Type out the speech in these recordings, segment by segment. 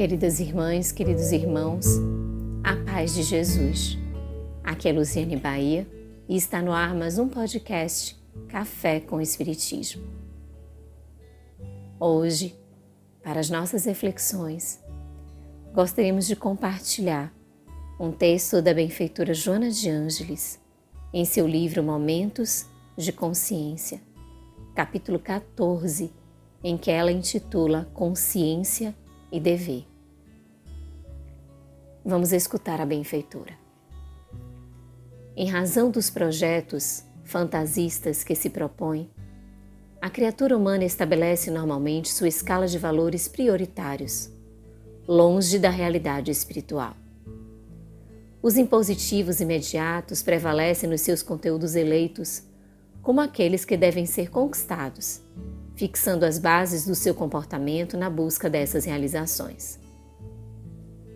Queridas irmãs, queridos irmãos, a paz de Jesus. Aqui é Luciane Bahia e está no ar mais um podcast Café com Espiritismo. Hoje, para as nossas reflexões, gostaríamos de compartilhar um texto da benfeitora Joana de Ângeles em seu livro Momentos de Consciência, capítulo 14, em que ela intitula Consciência e Dever. Vamos escutar a benfeitora. Em razão dos projetos fantasistas que se propõe, a criatura humana estabelece normalmente sua escala de valores prioritários, longe da realidade espiritual. Os impositivos imediatos prevalecem nos seus conteúdos eleitos como aqueles que devem ser conquistados, fixando as bases do seu comportamento na busca dessas realizações.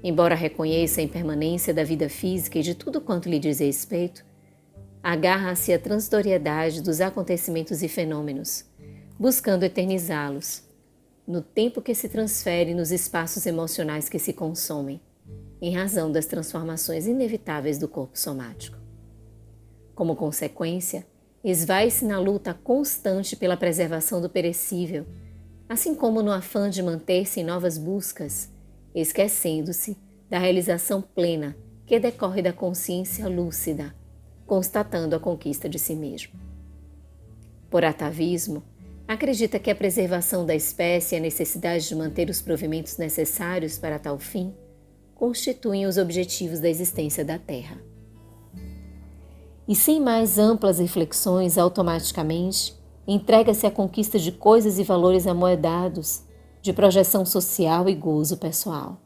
Embora reconheça a impermanência da vida física e de tudo quanto lhe diz respeito, agarra-se à transitoriedade dos acontecimentos e fenômenos, buscando eternizá-los, no tempo que se transfere nos espaços emocionais que se consomem, em razão das transformações inevitáveis do corpo somático. Como consequência, esvai-se na luta constante pela preservação do perecível, assim como no afã de manter-se em novas buscas esquecendo-se da realização plena que decorre da consciência lúcida, constatando a conquista de si mesmo. Por atavismo, acredita que a preservação da espécie e a necessidade de manter os provimentos necessários para tal fim constituem os objetivos da existência da Terra. E sem mais amplas reflexões, automaticamente entrega-se à conquista de coisas e valores amoedados de projeção social e gozo pessoal.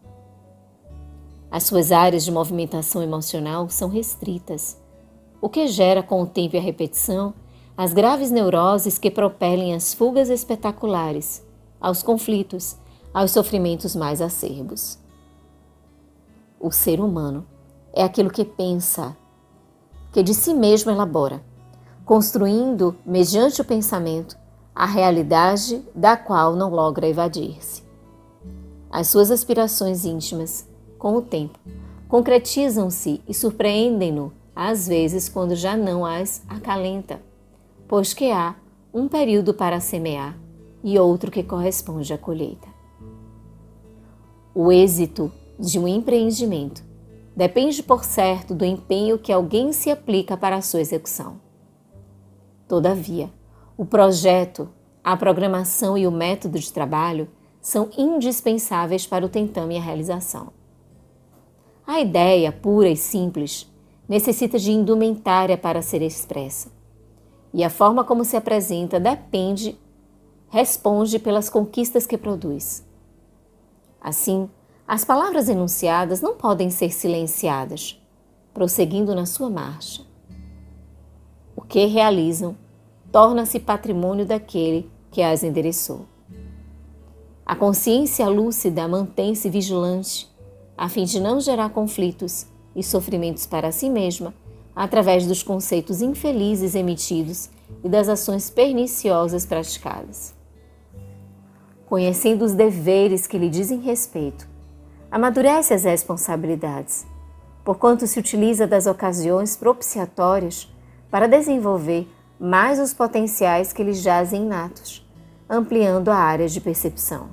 As suas áreas de movimentação emocional são restritas, o que gera com o tempo e a repetição as graves neuroses que propelem as fugas espetaculares, aos conflitos, aos sofrimentos mais acerbos. O ser humano é aquilo que pensa, que de si mesmo elabora, construindo, mediante o pensamento, a realidade da qual não logra evadir-se. As suas aspirações íntimas, com o tempo, concretizam-se e surpreendem-no, às vezes quando já não as acalenta, pois que há um período para semear e outro que corresponde à colheita. O êxito de um empreendimento depende, por certo, do empenho que alguém se aplica para a sua execução. Todavia, o projeto, a programação e o método de trabalho são indispensáveis para o tentame e a realização. A ideia, pura e simples, necessita de indumentária para ser expressa. E a forma como se apresenta depende, responde pelas conquistas que produz. Assim, as palavras enunciadas não podem ser silenciadas, prosseguindo na sua marcha. O que realizam torna-se patrimônio daquele que as endereçou. A consciência lúcida mantém-se vigilante, a fim de não gerar conflitos e sofrimentos para si mesma através dos conceitos infelizes emitidos e das ações perniciosas praticadas. Conhecendo os deveres que lhe dizem respeito, amadurece as responsabilidades, porquanto se utiliza das ocasiões propiciatórias para desenvolver mais os potenciais que lhes jazem inatos, ampliando a área de percepção.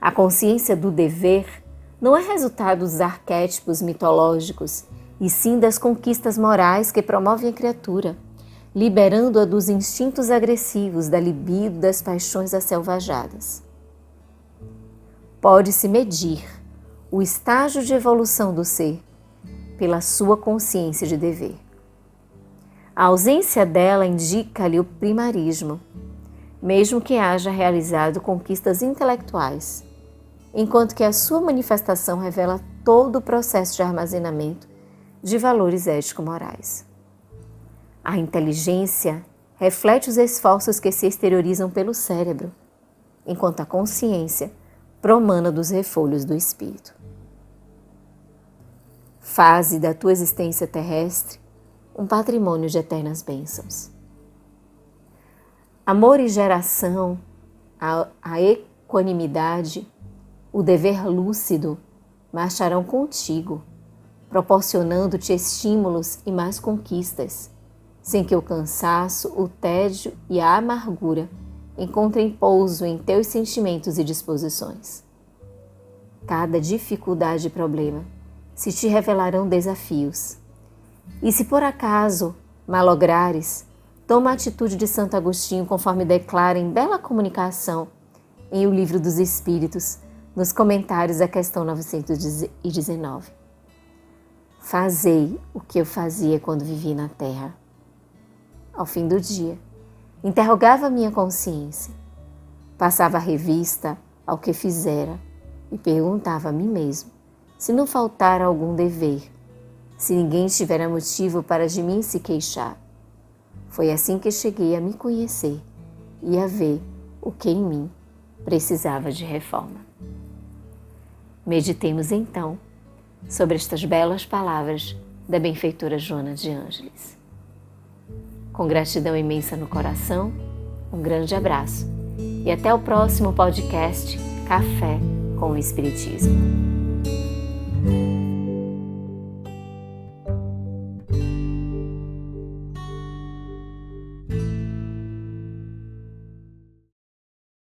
A consciência do dever não é resultado dos arquétipos mitológicos, e sim das conquistas morais que promovem a criatura, liberando-a dos instintos agressivos, da libido, das paixões asselvajadas. Pode-se medir o estágio de evolução do ser pela sua consciência de dever. A ausência dela indica-lhe o primarismo, mesmo que haja realizado conquistas intelectuais, enquanto que a sua manifestação revela todo o processo de armazenamento de valores ético-morais. A inteligência reflete os esforços que se exteriorizam pelo cérebro, enquanto a consciência promana dos refolhos do espírito. Fase da tua existência terrestre um patrimônio de eternas bênçãos. Amor e geração, a, a equanimidade o dever lúcido marcharão contigo, proporcionando-te estímulos e mais conquistas, sem que o cansaço, o tédio e a amargura encontrem pouso em teus sentimentos e disposições. Cada dificuldade e problema se te revelarão desafios. E se por acaso malograres, toma a atitude de Santo Agostinho conforme declara em bela comunicação em O Livro dos Espíritos, nos comentários da questão 919. Fazei o que eu fazia quando vivi na terra. Ao fim do dia, interrogava minha consciência, passava a revista ao que fizera e perguntava a mim mesmo se não faltara algum dever, se ninguém tivera motivo para de mim se queixar. Foi assim que cheguei a me conhecer e a ver o que em mim precisava de reforma. Meditemos então sobre estas belas palavras da benfeitora Joana de Ângeles. Com gratidão imensa no coração, um grande abraço e até o próximo podcast Café com o Espiritismo.